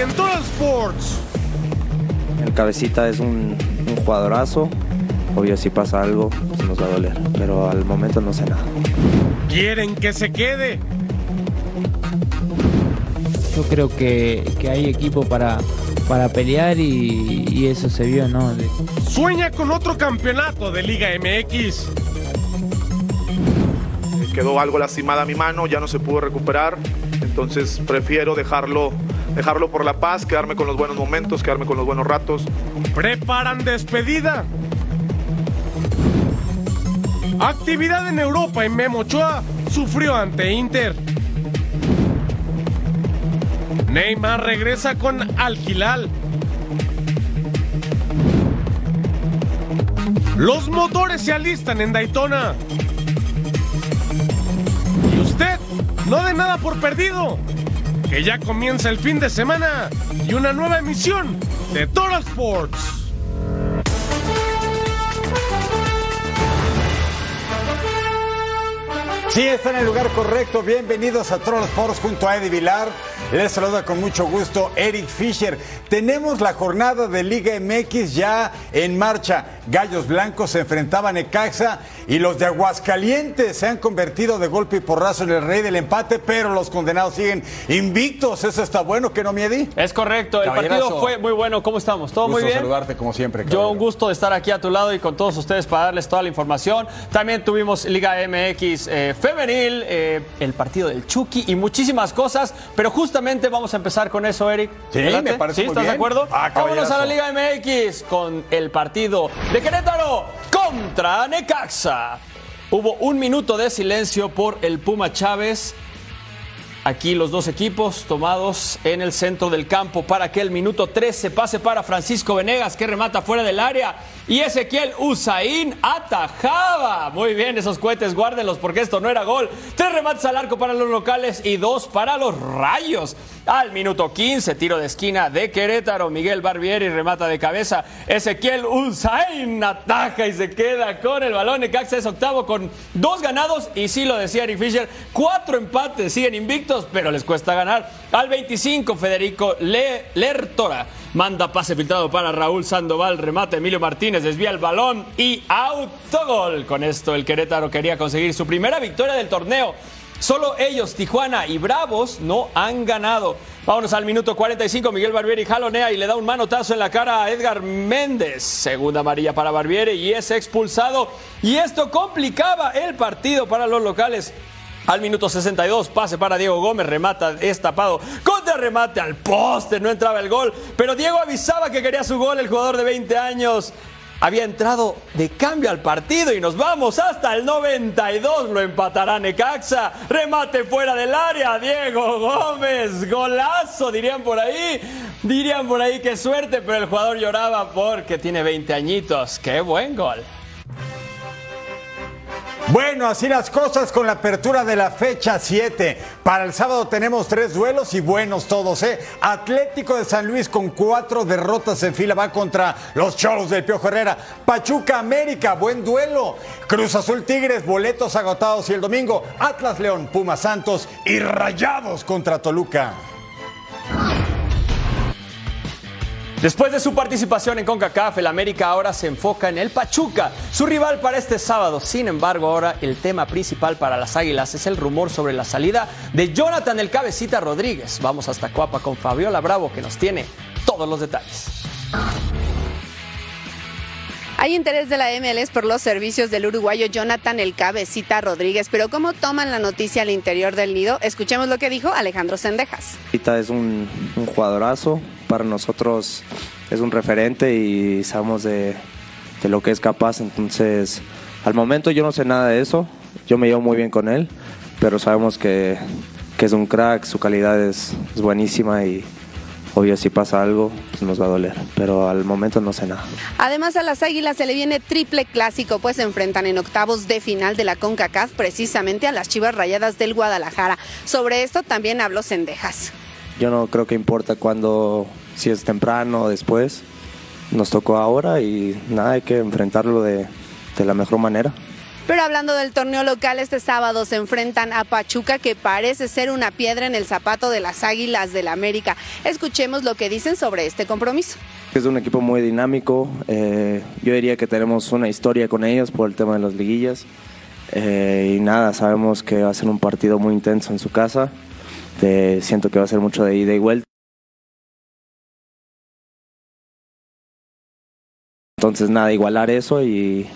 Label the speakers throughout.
Speaker 1: En Total Sports.
Speaker 2: El cabecita es un, un jugadorazo. Obvio, si pasa algo, pues nos va a doler. Pero al momento no sé nada.
Speaker 1: Quieren que se quede.
Speaker 3: Yo creo que, que hay equipo para, para pelear y, y eso se vio, ¿no?
Speaker 1: Sueña con otro campeonato de Liga MX.
Speaker 4: quedó algo lastimada mi mano, ya no se pudo recuperar, entonces prefiero dejarlo, dejarlo por la paz, quedarme con los buenos momentos, quedarme con los buenos ratos.
Speaker 1: Preparan despedida. Actividad en Europa y Memo Ochoa sufrió ante Inter. Neymar regresa con Al Hilal. Los motores se alistan en Daytona. Y usted no dé nada por perdido. Que ya comienza el fin de semana y una nueva emisión de Total Sports.
Speaker 5: Sí, está en el lugar correcto. Bienvenidos a Troll Sports junto a Eddie Vilar. Les saluda con mucho gusto Eric Fisher. Tenemos la jornada de Liga MX ya en marcha. Gallos Blancos se enfrentaban a Necaxa y los de Aguascalientes se han convertido de golpe y porrazo en el rey del empate, pero los condenados siguen invictos. Eso está bueno, que no miedi.
Speaker 6: Es correcto, el partido fue muy bueno. ¿Cómo estamos? ¿Todo muy
Speaker 5: Gusto
Speaker 6: bien?
Speaker 5: saludarte como siempre.
Speaker 6: Yo un gusto de estar aquí a tu lado y con todos ustedes para darles toda la información. También tuvimos Liga MX eh, femenil, eh, el partido del Chucky y muchísimas cosas, pero justamente vamos a empezar con eso, Eric.
Speaker 5: Sí,
Speaker 6: ¿Adelante?
Speaker 5: me parece
Speaker 6: ¿Sí?
Speaker 5: muy
Speaker 6: ¿Estás de acuerdo?
Speaker 5: Ah,
Speaker 6: Vámonos a la. Liga MX con el partido de Querétaro contra Necaxa. Hubo un minuto de silencio por el Puma Chávez. Aquí los dos equipos tomados en el centro del campo para que el minuto 13 pase para Francisco Venegas que remata fuera del área y Ezequiel Usain atajaba. Muy bien, esos cohetes guárdenlos porque esto no era gol. Tres remates al arco para los locales y dos para los rayos. Al minuto 15, tiro de esquina de Querétaro. Miguel Barbieri remata de cabeza. Ezequiel Usain ataja y se queda con el balón. Necaxa es octavo con dos ganados y sí lo decía Eric Fisher, cuatro empates, siguen invictos, pero les cuesta ganar. Al 25, Federico Le- Lertora manda pase filtrado para Raúl Sandoval, remata Emilio Martínez, desvía el balón y autogol. Con esto el Querétaro quería conseguir su primera victoria del torneo. Solo ellos, Tijuana y Bravos, no han ganado. Vámonos al minuto 45. Miguel Barbieri jalonea y le da un manotazo en la cara a Edgar Méndez. Segunda amarilla para Barbieri y es expulsado. Y esto complicaba el partido para los locales. Al minuto 62, pase para Diego Gómez, remata destapado, contra remate al poste, no entraba el gol, pero Diego avisaba que quería su gol, el jugador de 20 años. Había entrado de cambio al partido y nos vamos hasta el 92, lo empatará Necaxa, remate fuera del área, Diego Gómez, golazo, dirían por ahí, dirían por ahí qué suerte, pero el jugador lloraba porque tiene 20 añitos, qué buen gol.
Speaker 5: Bueno, así las cosas con la apertura de la fecha 7. Para el sábado tenemos tres duelos y buenos todos, ¿eh? Atlético de San Luis con cuatro derrotas en fila va contra los Cholos del Piojo Herrera. Pachuca América, buen duelo. Cruz Azul Tigres, boletos agotados y el domingo Atlas León, Pumas Santos y Rayados contra Toluca.
Speaker 6: Después de su participación en CONCACAF, el América ahora se enfoca en el Pachuca, su rival para este sábado. Sin embargo, ahora el tema principal para las Águilas es el rumor sobre la salida de Jonathan el Cabecita Rodríguez. Vamos hasta Coapa con Fabiola Bravo que nos tiene todos los detalles.
Speaker 7: Hay interés de la MLS por los servicios del uruguayo Jonathan El Cabecita Rodríguez, pero ¿cómo toman la noticia al interior del nido? Escuchemos lo que dijo Alejandro Sendejas.
Speaker 2: Es un, un jugadorazo, para nosotros es un referente y sabemos de, de lo que es capaz, entonces al momento yo no sé nada de eso, yo me llevo muy bien con él, pero sabemos que, que es un crack, su calidad es, es buenísima y, Obvio, si pasa algo, pues nos va a doler, pero al momento no sé nada.
Speaker 7: Además, a las Águilas se le viene triple clásico, pues se enfrentan en octavos de final de la CONCACAF precisamente a las Chivas Rayadas del Guadalajara. Sobre esto también habló Sendejas.
Speaker 2: Yo no creo que importa cuando, si es temprano o después. Nos tocó ahora y nada, hay que enfrentarlo de, de la mejor manera.
Speaker 7: Pero hablando del torneo local, este sábado se enfrentan a Pachuca, que parece ser una piedra en el zapato de las Águilas del América. Escuchemos lo que dicen sobre este compromiso.
Speaker 2: Es un equipo muy dinámico. Eh, yo diría que tenemos una historia con ellos por el tema de las liguillas. Eh, y nada, sabemos que va a ser un partido muy intenso en su casa. Eh, siento que va a ser mucho de ida y vuelta. Entonces, nada, igualar eso y,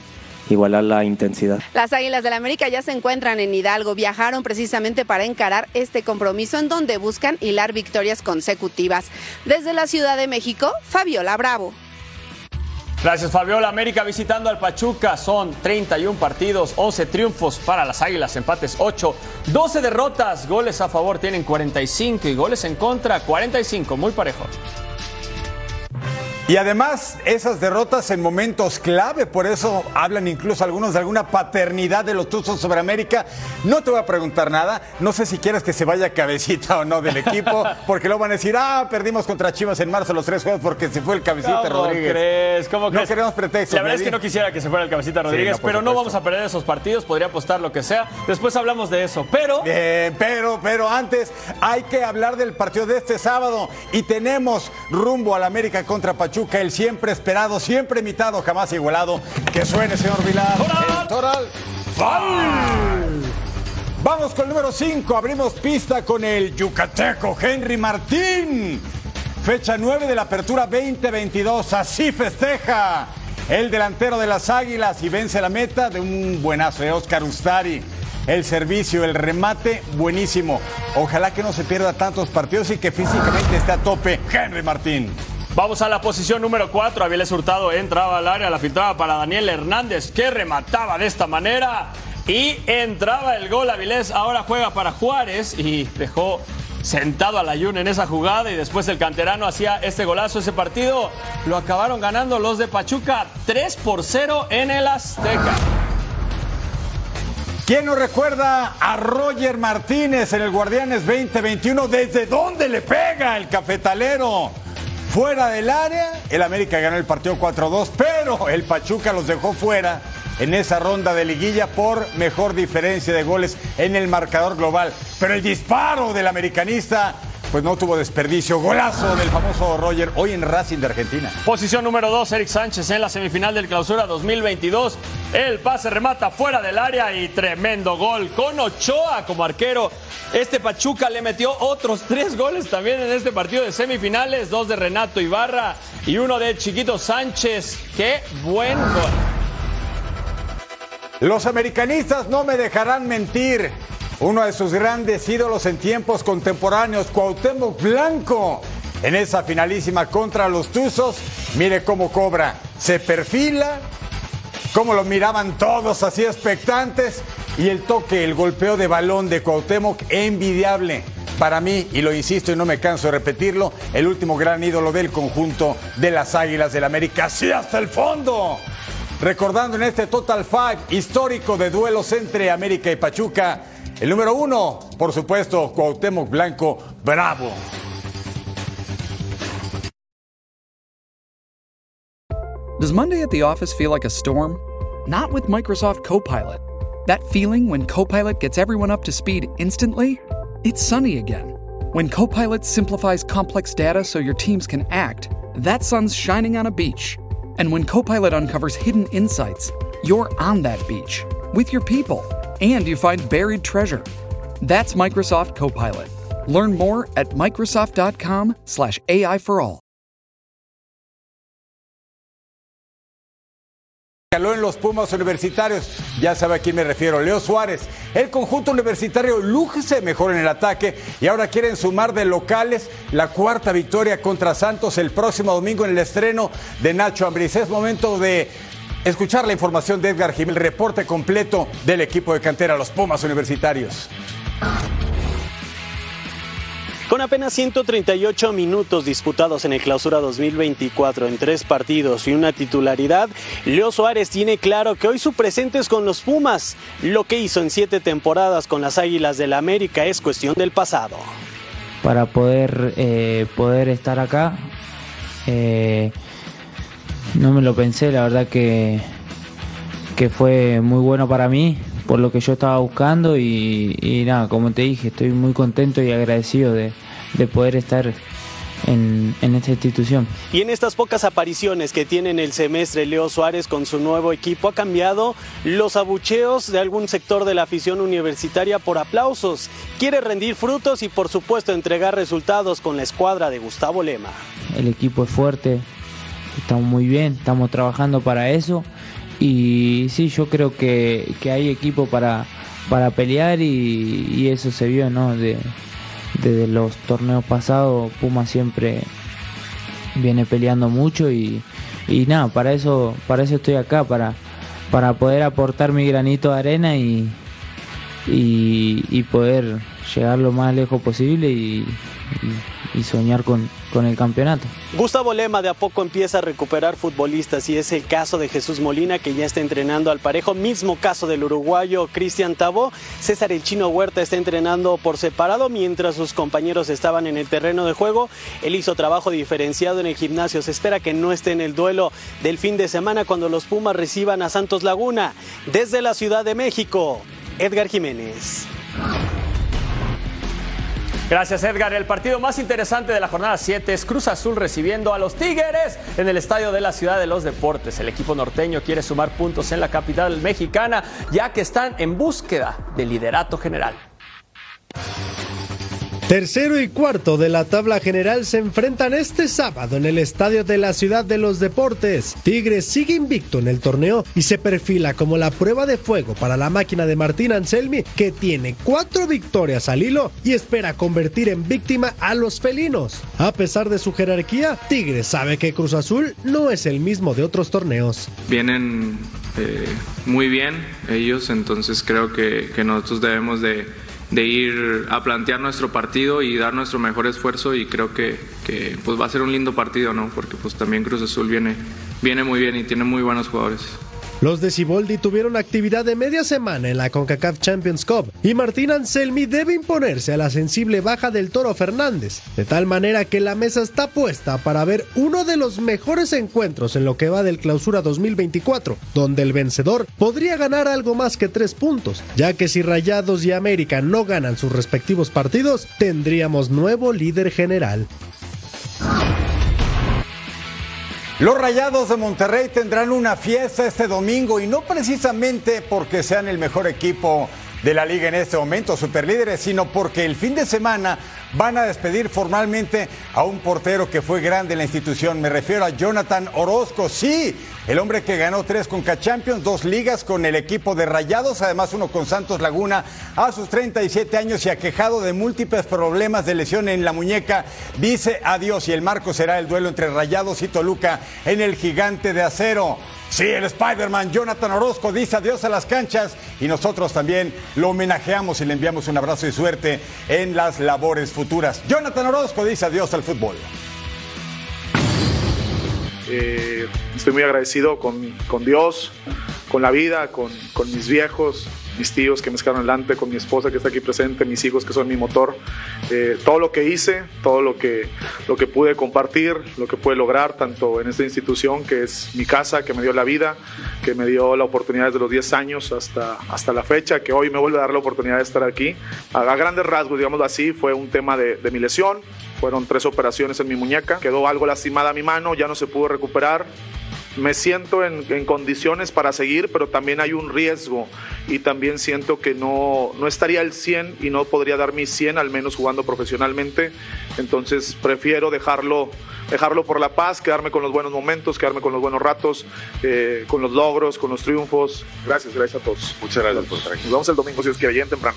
Speaker 2: igualar la intensidad.
Speaker 7: Las Águilas del América ya se encuentran en Hidalgo, viajaron precisamente para encarar este compromiso en donde buscan hilar victorias consecutivas. Desde la Ciudad de México, Fabiola Bravo.
Speaker 6: Gracias Fabiola. América visitando al Pachuca. Son 31 partidos, 11 triunfos para las Águilas, empates 8, 12 derrotas, goles a favor tienen 45 y goles en contra 45, muy parejo.
Speaker 5: Y además, esas derrotas en momentos clave, por eso hablan incluso algunos de alguna paternidad de los Tuzos sobre América. No te voy a preguntar nada, no sé si quieres que se vaya cabecita o no del equipo, porque luego van a decir, ah, perdimos contra Chivas en marzo los tres juegos porque se fue el cabecita
Speaker 6: ¿Cómo
Speaker 5: Rodríguez.
Speaker 6: crees? ¿Cómo
Speaker 5: no
Speaker 6: crees?
Speaker 5: queremos pretextos.
Speaker 6: La verdad es que no quisiera que se fuera el cabecita Rodríguez,
Speaker 5: no,
Speaker 6: pero no vamos a perder esos partidos, podría apostar lo que sea. Después hablamos de eso, pero
Speaker 5: Bien, pero, pero antes hay que hablar del partido de este sábado y tenemos rumbo al América contra Pachuca, el siempre esperado, siempre imitado, jamás igualado. Que suene, señor Vilar.
Speaker 6: ¡Toral!
Speaker 5: El Toral. Vamos con el número 5, abrimos pista con el yucateco Henry Martín. Fecha 9 de la apertura 2022, así festeja el delantero de las Águilas y vence la meta de un buenazo de Oscar Ustari. El servicio, el remate, buenísimo. Ojalá que no se pierda tantos partidos y que físicamente esté a tope Henry Martín.
Speaker 6: Vamos a la posición número 4. Avilés Hurtado entraba al área, la filtraba para Daniel Hernández, que remataba de esta manera. Y entraba el gol. Avilés ahora juega para Juárez y dejó sentado al Ayun en esa jugada. Y después el canterano hacía este golazo. Ese partido lo acabaron ganando los de Pachuca 3 por 0 en el Azteca.
Speaker 5: ¿Quién nos recuerda a Roger Martínez en el Guardianes 2021? ¿Desde dónde le pega el cafetalero? Fuera del área, el América ganó el partido 4-2, pero el Pachuca los dejó fuera en esa ronda de liguilla por mejor diferencia de goles en el marcador global. Pero el disparo del americanista, pues no tuvo desperdicio. Golazo del famoso Roger, hoy en Racing de Argentina.
Speaker 6: Posición número 2, Eric Sánchez en la semifinal del clausura 2022. El pase remata fuera del área y tremendo gol con Ochoa como arquero. Este Pachuca le metió otros tres goles también en este partido de semifinales. Dos de Renato Ibarra y uno de Chiquito Sánchez. ¡Qué buen gol!
Speaker 5: Los americanistas no me dejarán mentir. Uno de sus grandes ídolos en tiempos contemporáneos, Cuauhtémoc Blanco, en esa finalísima contra los Tuzos, mire cómo cobra. Se perfila, cómo lo miraban todos así expectantes y el toque, el golpeo de balón de Cuauhtémoc envidiable. Para mí, y lo insisto y no me canso de repetirlo, el último gran ídolo del conjunto de las Águilas del América, así hasta el fondo. Recordando en este Total Five histórico de duelos entre América y Pachuca, el número uno, por supuesto, Cuauhtémoc Blanco, bravo.
Speaker 8: Does Monday at the office feel like a storm? Not with Microsoft Copilot. That feeling when Copilot gets everyone up to speed instantly? It's sunny again. When Copilot simplifies complex data so your teams can act, that sun's shining on a beach. And when Copilot uncovers hidden insights, you're on that beach with your people and you find buried treasure. That's Microsoft Copilot. Learn more at Microsoft.com/slash AI for all.
Speaker 5: en los Pumas universitarios. Ya sabe a quién me refiero, Leo Suárez. El conjunto universitario lújese mejor en el ataque y ahora quieren sumar de locales la cuarta victoria contra Santos el próximo domingo en el estreno de Nacho Ambriz. Es momento de escuchar la información de Edgar Jiménez, el reporte completo del equipo de cantera, los Pumas universitarios.
Speaker 9: Con apenas 138 minutos disputados en el clausura 2024 en tres partidos y una titularidad, Leo Suárez tiene claro que hoy su presente es con los Pumas. Lo que hizo en siete temporadas con las Águilas del la América es cuestión del pasado.
Speaker 3: Para poder, eh, poder estar acá, eh, no me lo pensé, la verdad que, que fue muy bueno para mí por lo que yo estaba buscando y, nada, como te dije, estoy muy contento y agradecido de, poder estar en, en, esta institución.
Speaker 9: Y en estas pocas apariciones que tiene en el semestre Leo Suárez con su nuevo equipo, ha cambiado los abucheos de algún sector de la afición universitaria por aplausos. Quiere rendir frutos y por supuesto entregar resultados con la escuadra de Gustavo Lema.
Speaker 3: El equipo es fuerte, estamos muy bien, estamos trabajando para eso y sí, yo creo que, hay equipo para, para pelear y, eso se vio, ¿no? De, desde los torneos pasados, Puma siempre viene peleando mucho y, nada, para eso, para eso estoy acá, para, para poder aportar mi granito de arena y, y, poder llegar lo más lejos posible y, y soñar con, con el campeonato.
Speaker 9: Gustavo Lema de a poco empieza a recuperar futbolistas y es el caso de Jesús Molina que ya está entrenando al parejo, mismo caso del uruguayo Cristian Tabo. César el Chino Huerta está entrenando por separado mientras sus compañeros estaban en el terreno de juego. Él hizo trabajo diferenciado en el gimnasio. Se espera que no esté en el duelo del fin de semana cuando los Pumas reciban a Santos Laguna. Desde la Ciudad de México, Edgar Jiménez.
Speaker 6: Gracias Edgar. El partido más interesante de la jornada 7 es Cruz Azul recibiendo a los Tigres en el estadio de la Ciudad de los Deportes. El equipo norteño quiere sumar puntos en la capital mexicana ya que están en búsqueda de liderato general.
Speaker 10: Tercero y cuarto de la tabla general se enfrentan este sábado en el estadio de la Ciudad de los Deportes. Tigres sigue invicto en el torneo y se perfila como la prueba de fuego para la máquina de Martín Anselmi, que tiene cuatro victorias al hilo y espera convertir en víctima a los felinos. A pesar de su jerarquía, Tigres sabe que Cruz Azul no es el mismo de otros torneos.
Speaker 11: Vienen eh, muy bien ellos, entonces creo que, que nosotros debemos de de ir a plantear nuestro partido y dar nuestro mejor esfuerzo y creo que, que, pues va a ser un lindo partido, ¿no? Porque pues también Cruz Azul viene, viene muy bien y tiene muy buenos jugadores.
Speaker 10: Los de Ciboldi tuvieron actividad de media semana en la CONCACAF Champions Cup y Martín Anselmi debe imponerse a la sensible baja del Toro Fernández, de tal manera que la mesa está puesta para ver uno de los mejores encuentros en lo que va del clausura 2024, donde el vencedor podría ganar algo más que tres puntos, ya que si Rayados y América no ganan sus respectivos partidos, tendríamos nuevo líder general.
Speaker 5: Los Rayados de Monterrey tendrán una fiesta este domingo y no precisamente porque sean el mejor equipo de la liga en este momento, superlíderes, sino porque el fin de semana van a despedir formalmente a un portero que fue grande en la institución. Me refiero a Jonathan Orozco, sí, el hombre que ganó tres con Champions, dos ligas con el equipo de Rayados, además uno con Santos Laguna a sus 37 años y aquejado de múltiples problemas de lesión en la muñeca, dice adiós y el marco será el duelo entre Rayados y Toluca en el gigante de acero. Sí, el Spider-Man Jonathan Orozco dice adiós a las canchas y nosotros también lo homenajeamos y le enviamos un abrazo y suerte en las labores futuras. Jonathan Orozco dice adiós al fútbol.
Speaker 4: Eh, estoy muy agradecido con, con, Dios, con la vida, con, con mis viejos, mis tíos que me sacaron adelante, con mi esposa que está aquí presente, mis hijos que son mi motor. Eh, todo lo que hice, todo lo que, lo que pude compartir, lo que pude lograr, tanto en esta institución que es mi casa, que me dio la vida, que me dio la oportunidad desde los 10 años hasta, hasta la fecha, que hoy me vuelve a dar la oportunidad de estar aquí. A, grandes rasgos, digámoslo así, fue un tema de, de mi lesión, fueron tres operaciones en mi muñeca, quedó algo lastimada mi mano, ya no se pudo recuperar me siento en, condiciones para seguir, pero también hay un riesgo y también siento que no, no estaría al 100 y no podría dar mi 100, al menos jugando profesionalmente. Entonces prefiero dejarlo dejarlo por la paz, quedarme con los buenos momentos, quedarme con los buenos ratos, eh, con los logros, con los triunfos. Gracias, gracias a todos.
Speaker 12: Muchas gracias por estar aquí.
Speaker 4: Nos vemos el domingo si os quiere, bien temprano.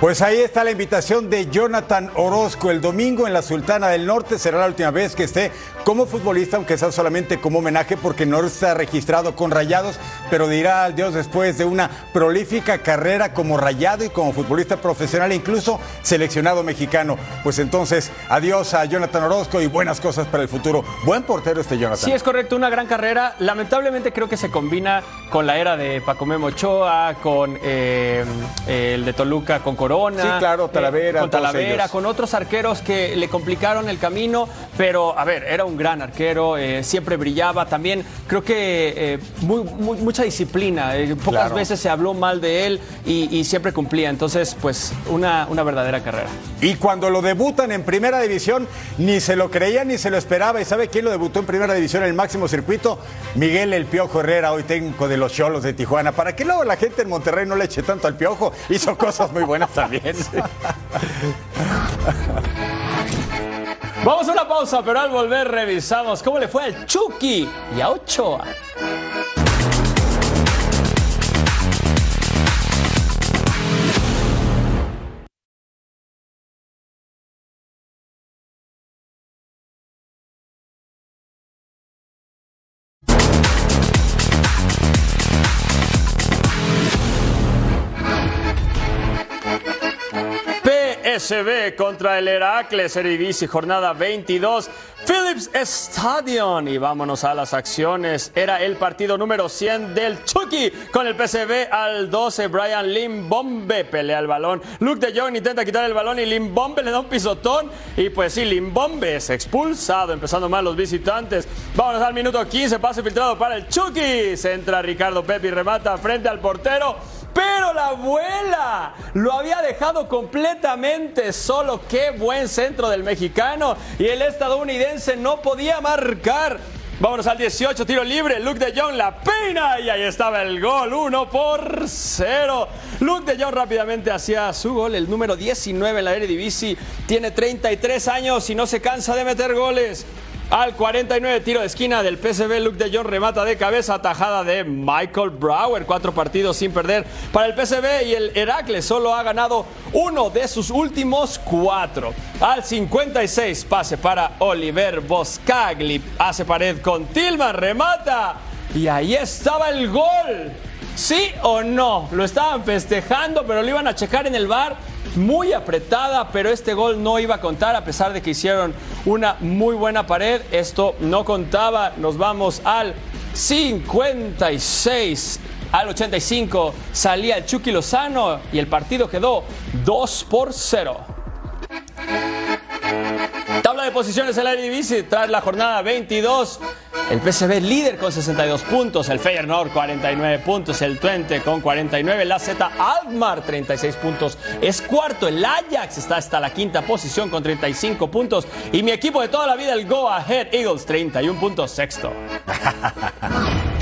Speaker 5: Pues ahí está la invitación de Jonathan Orozco. El domingo en la Sultana del Norte será la última vez que esté como futbolista, aunque sea solamente como homenaje, porque no está registrado con rayados, pero dirá al Dios después de una prolífica carrera como rayado y como futbolista profesional, incluso seleccionado mexicano. Pues entonces, adiós a Jonathan Orozco y buenas cosas para el futuro. Buen portero este Jonathan.
Speaker 6: Sí, es correcto, una gran carrera. Lamentablemente creo que se combina con la era de Paco Memo Ochoa, con eh, el de Toluca, con Corona.
Speaker 5: Sí, claro, Talavera,
Speaker 6: eh, con
Speaker 5: todos
Speaker 6: Talavera,
Speaker 5: ellos.
Speaker 6: con otros arqueros que le complicaron el camino, pero a ver, era un gran arquero, eh, siempre brillaba. También creo que eh, muy- muy- mucha disciplina. pocas
Speaker 5: Claro.
Speaker 6: veces se habló mal de él y, y siempre cumplía. Entonces, pues, una, una verdadera carrera.
Speaker 5: Y cuando lo debutan en primera división, ni se lo creía ni se lo esperaba. ¿Y sabe quién lo debutó en primera división en el máximo circuito? Miguel El Piojo Herrera, hoy técnico de los Cholos de Tijuana. Para que luego la gente en Monterrey no le eche tanto al Piojo, hizo cosas muy buenas también.
Speaker 6: Vamos a una pausa, pero al volver revisamos cómo le fue al Chucky y a Ochoa. PSB contra el Heracles Eredivisie, jornada 22, Philips Stadion. Y vámonos a las acciones. Era el partido número 100 del Chucky con el PSB al 12. Brian Limbombe pelea el balón. Luke de Jong intenta quitar el balón y Limbombe le da un pisotón. Y pues sí, Limbombe es expulsado, empezando mal los visitantes. Vámonos al minuto 15, pase filtrado para el Chucky. Se entra Ricardo Pepe y remata frente al portero. Pero la abuela lo había dejado completamente solo. Qué buen centro del mexicano. Y el estadounidense no podía marcar. Vámonos al 18, tiro libre. Luke de Jong la peina y ahí estaba el gol, 1 por 0. Luke de Jong rápidamente hacía su gol, el número 19 en la Eredivisie. Tiene 33 años y no se cansa de meter goles. Al 49 tiro de esquina del PSV, Luke de Jong remata de cabeza, tajada de Michael Brower. Cuatro partidos sin perder para el PSV y el Heracles solo ha ganado uno de sus últimos cuatro. Al 56 pase para Oliver Boscagli, hace pared con Tillman, remata y ahí estaba el gol. ¿Sí o no? Lo estaban festejando, pero lo iban a checar en el bar. Muy apretada, pero este gol no iba a contar a pesar de que hicieron una muy buena pared. Esto no contaba. Nos vamos al 56. Al 85 salía el Chucky Lozano y el partido quedó 2 por 0. Tabla de posiciones en la Eredivisie tras la jornada 22. El PSV líder con 62 puntos, el Feyenoord 49 puntos, el Twente con 49, la Z Alkmaar 36 puntos, es cuarto, el Ajax está hasta la quinta posición con 35 puntos y mi equipo de toda la vida, el Go Ahead Eagles 31 puntos, sexto.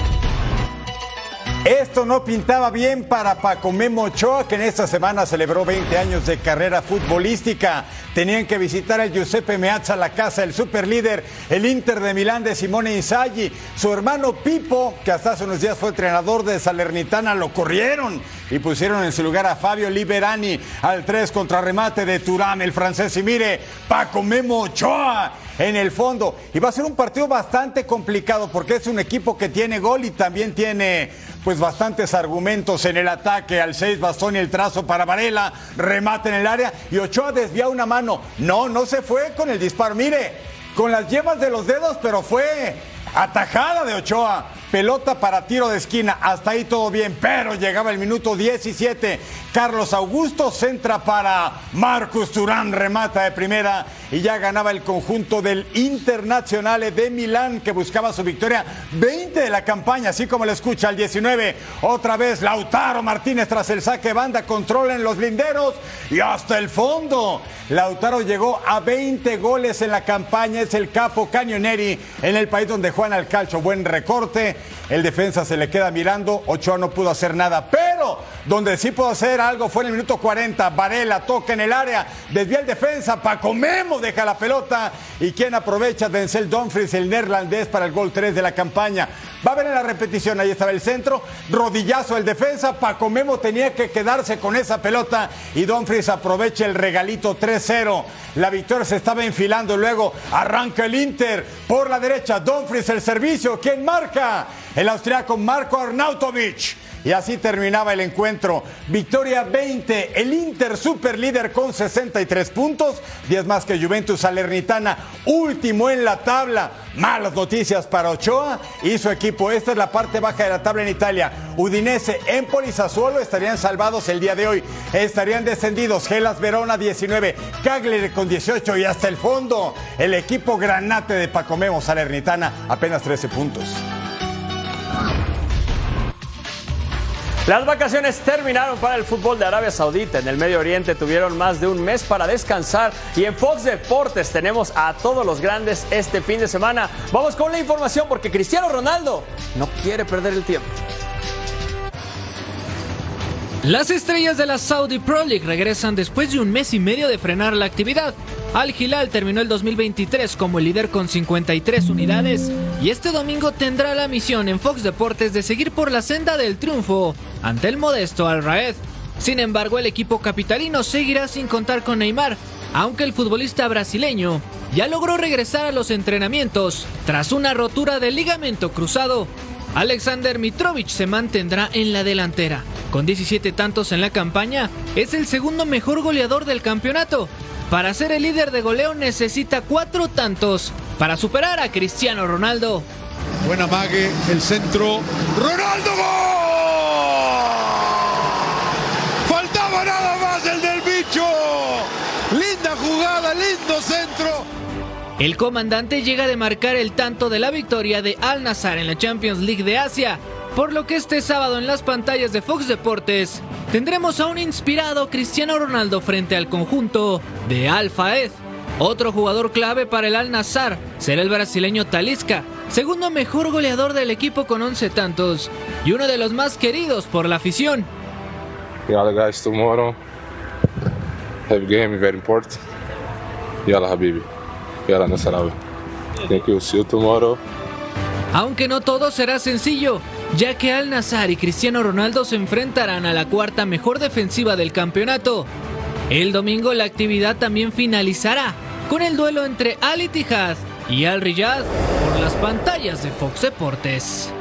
Speaker 5: Esto no pintaba bien para Paco Memo Ochoa, que en esta semana celebró 20 años de carrera futbolística. Tenían que visitar al Giuseppe Meazza, la casa del superlíder, el Inter de Milán de Simone Inzaghi. Su hermano Pipo, que hasta hace unos días fue entrenador de Salernitana, lo corrieron y pusieron en su lugar a Fabio Liberani al 3 contra remate de Turán, el francés. Y mire, Paco Memo Ochoa en el fondo. Y va a ser un partido bastante complicado porque es un equipo que tiene gol y también tiene pues bastantes argumentos en el ataque. Al 6 Bastón y el trazo para Varela, remate en el área y Ochoa desvía una mano. No, no se fue con el disparo. Mire, con las yemas de los dedos, pero fue atajada de Ochoa. Pelota para tiro de esquina. Hasta ahí todo bien, pero llegaba el minuto 17. Carlos Augusto centra para Marcus Turán, remata de primera y ya ganaba el conjunto del Internazionale de Milán que buscaba su victoria 20 de la campaña, así como le escucha al 19. Otra vez Lautaro Martínez tras el saque banda, controla en los linderos y hasta el fondo. Lautaro llegó a 20 goles en la campaña, es el capo Cañoneri en el país donde juegan al calcio. Buen recorte, el defensa se le queda mirando, Ochoa no pudo hacer nada, pero donde sí pudo hacer algo fue en el minuto 40. Varela toca en el área, desvía el defensa, Paco Memo deja la pelota y quien aprovecha Denzel Dumfries, el neerlandés, para el gol 3 de la campaña. Va a ver en la repetición, ahí estaba el centro, rodillazo el defensa, Paco Memo tenía que quedarse con esa pelota y Dumfries aprovecha el regalito 3-0. La victoria se estaba enfilando, luego arranca el Inter por la derecha, Dumfries el servicio, ¿quién marca? El austriaco Marco Arnautovic. Y así terminaba el encuentro. Victoria 20, el Inter super líder con 63 puntos, 10 más que Juventus Salernitana, último en la tabla. Malas noticias para Ochoa y su equipo. Esta es la parte baja de la tabla en Italia. Udinese, Empoli Sassuolo estarían salvados el día de hoy. Estarían descendidos Gelas Verona 19, Cagliari con 18 y hasta el fondo. El equipo granate de Pacomemo Salernitana apenas 13 puntos.
Speaker 6: Las vacaciones terminaron para el fútbol de Arabia Saudita. En el Medio Oriente tuvieron más de un mes para descansar y en Fox Deportes tenemos a todos los grandes este fin de semana. Vamos con la información porque Cristiano Ronaldo no quiere perder el tiempo.
Speaker 12: Las estrellas de la Saudi Pro League regresan después de un mes y medio de frenar la actividad. Al Hilal terminó el 2023 como el líder con 53 unidades y este domingo tendrá la misión en Fox Deportes de seguir por la senda del triunfo ante el modesto Al Raed. Sin embargo, el equipo capitalino seguirá sin contar con Neymar, aunque el futbolista brasileño ya logró regresar a los entrenamientos tras una rotura del ligamento cruzado. Alexander Mitrovic se mantendrá en la delantera. Con 17 tantos en la campaña, es el segundo mejor goleador del campeonato. Para ser el líder de goleo necesita cuatro tantos para superar a Cristiano Ronaldo.
Speaker 13: Buena mague, el centro. ¡Ronaldo gol! Faltaba nada más el del bicho. Linda jugada, lindo centro.
Speaker 12: El comandante llega de marcar el tanto de la victoria de Al Nazar en la Champions League de Asia, por lo que este sábado en las pantallas de Fox Deportes tendremos a un inspirado Cristiano Ronaldo frente al conjunto de Alfa Ed. Otro jugador clave para el Al Nazar será el brasileño Talisca, segundo mejor goleador del equipo con 11 tantos y uno de los más queridos por la afición.
Speaker 14: Guys, tomorrow have game very important. Habibi, Thank you, see tomorrow.
Speaker 12: Aunque no todo será sencillo, ya que Al Nazar y Cristiano Ronaldo se enfrentarán a la cuarta mejor defensiva del campeonato. El domingo la actividad también finalizará con el duelo entre Al Ittihad y Al Riyadh por las pantallas de Fox Deportes.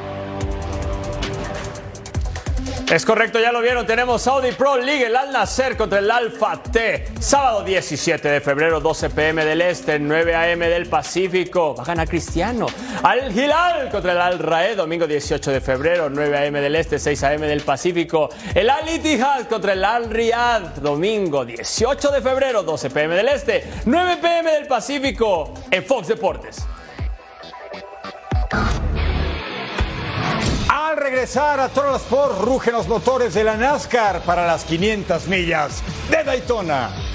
Speaker 6: Es correcto, ya lo vieron. Tenemos Saudi Pro League, el Al Nasser contra el Alfa T. Sábado 17 de febrero, 12 pm del Este, 9 am del Pacífico. Va a ganar Cristiano. Al Hilal contra el Al Raed, domingo 18 de febrero, 9 am del Este, 6 am del Pacífico. El Al Ittihad contra el Al Riyadh, domingo 18 de febrero, 12 pm del Este, 9 pm del Pacífico, en Fox Deportes.
Speaker 5: Regresar a Total Sport, rugen los motores de la NASCAR para las 500 millas de Daytona.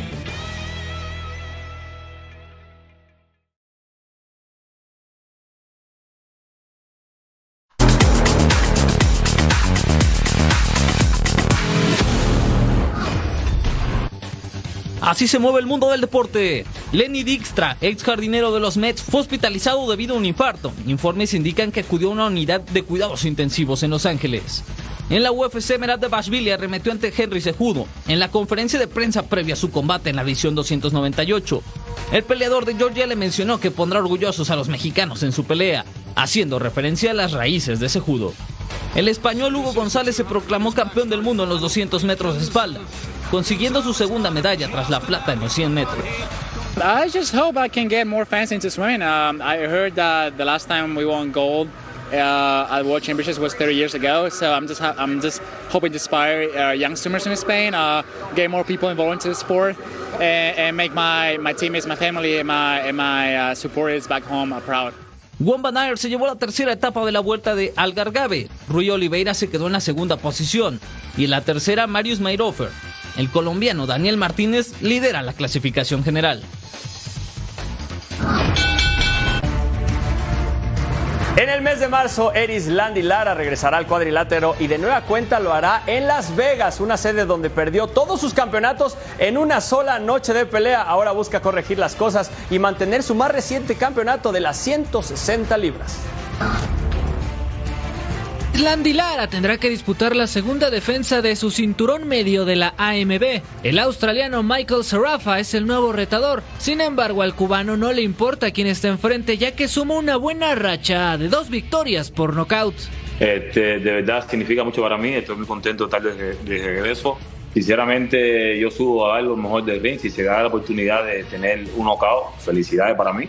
Speaker 15: Así se mueve el mundo del deporte. Lenny Dijkstra, ex jardinero de los Mets, fue hospitalizado debido a un infarto. Informes indican que acudió a una unidad de cuidados intensivos en Los Ángeles. En la UFC, Merab de Bashvili arremetió ante Henry Cejudo en la conferencia de prensa previa a su combate en la edición 298. El peleador de Georgia le mencionó que pondrá orgullosos a los mexicanos en su pelea, haciendo referencia a las raíces de Cejudo. El español Hugo González se proclamó campeón del mundo en los 200 metros de espalda, consiguiendo su segunda medalla tras la plata en los 100 metros.
Speaker 16: I just hope I can get more fans into swimming. Um, I heard that the last time we won gold uh, at World Championships was 30 years ago. So I'm just I'm just hoping to inspire uh, young swimmers in Spain, uh, get more people involved into the sport, and, and make my, my teammates, my family, and my, and my supporters back home proud.
Speaker 15: Juan Van se llevó la tercera etapa de la vuelta de Algargabe. Rui Oliveira se quedó en la segunda posición. Y en la tercera, Marius. El colombiano Daniel Martínez lidera la clasificación general.
Speaker 6: En el mes de marzo, Eris Landy Lara regresará al cuadrilátero y de nueva cuenta lo hará en Las Vegas, una sede donde perdió todos sus campeonatos en una sola noche de pelea. Ahora busca corregir las cosas y mantener su más reciente campeonato de las 160 libras.
Speaker 12: Landy Lara tendrá que disputar la segunda defensa de su cinturón medio de la AMB. El australiano Michael Sarafa es el nuevo retador. Sin embargo, al cubano no le importa quién está enfrente, ya que suma una buena racha de dos victorias por nocaut.
Speaker 17: Este, de verdad significa mucho para mí. Estoy muy contento de estar de, regreso. Sinceramente, yo subo a dar mejor del ring. Si se da la oportunidad de tener un knockout, felicidades para mí.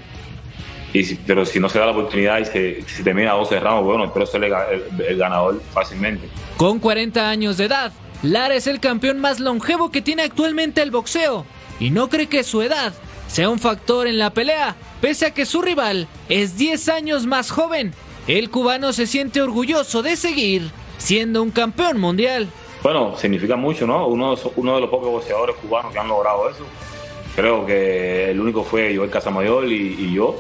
Speaker 17: Y pero si no se da la oportunidad y se, si termina a 12 rounds, bueno, espero ser el, el- el ganador fácilmente.
Speaker 12: Con 40 años de edad, Lara es el campeón más longevo que tiene actualmente el boxeo y no cree que su edad sea un factor en la pelea, pese a que su rival es 10 años más joven. El cubano se siente orgulloso de seguir siendo un campeón mundial.
Speaker 17: Bueno, significa mucho, ¿no? Uno, de- uno de los pocos boxeadores cubanos que han logrado eso. Creo que el único fue Joel Casamayor y, y yo.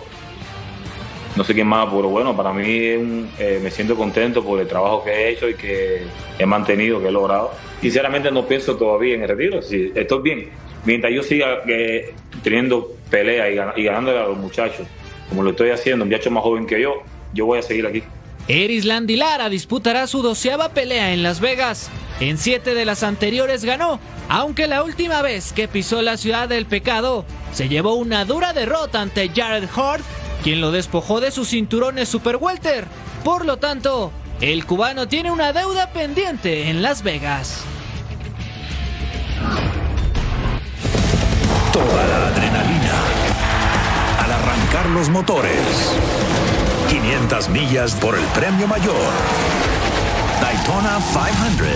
Speaker 17: No sé quién más, pero bueno, para mí eh, me siento contento por el trabajo que he hecho y que he mantenido, que he logrado. Sinceramente no pienso todavía en el retiro, sí, estoy bien. Mientras yo siga eh, teniendo pelea y, gan- y ganándole a los muchachos, como lo estoy haciendo, un muchacho más joven que yo, yo voy a seguir aquí.
Speaker 12: Eris Landy Lara disputará su doceava pelea en Las Vegas. En siete de las anteriores ganó, aunque la última vez que pisó la ciudad del pecado se llevó una dura derrota ante Jared Hart, quien lo despojó de sus cinturones Super Welter. Por lo tanto, el cubano tiene una deuda pendiente en Las Vegas.
Speaker 18: Toda la adrenalina al arrancar los motores. 500 millas por el premio mayor. Daytona 500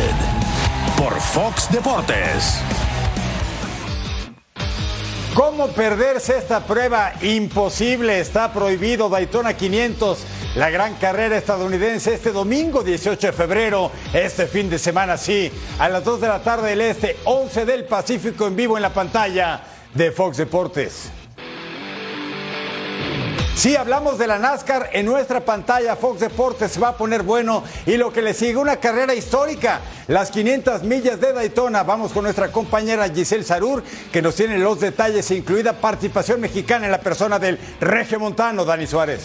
Speaker 18: por Fox Deportes.
Speaker 5: ¿Cómo perderse esta prueba? Imposible, está prohibido Daytona 500, la gran carrera estadounidense este domingo 18 de febrero, este fin de semana sí, a las 2 de la tarde del Este, 11 del Pacífico en vivo en la pantalla de Fox Deportes. Sí, hablamos de la NASCAR en nuestra pantalla. Fox Deportes se va a poner bueno y lo que le sigue una carrera histórica, las 500 millas de Daytona. Vamos con nuestra compañera Giselle Sarur que nos tiene los detalles, incluida participación mexicana en la persona del Regio Montano, Dani Suárez.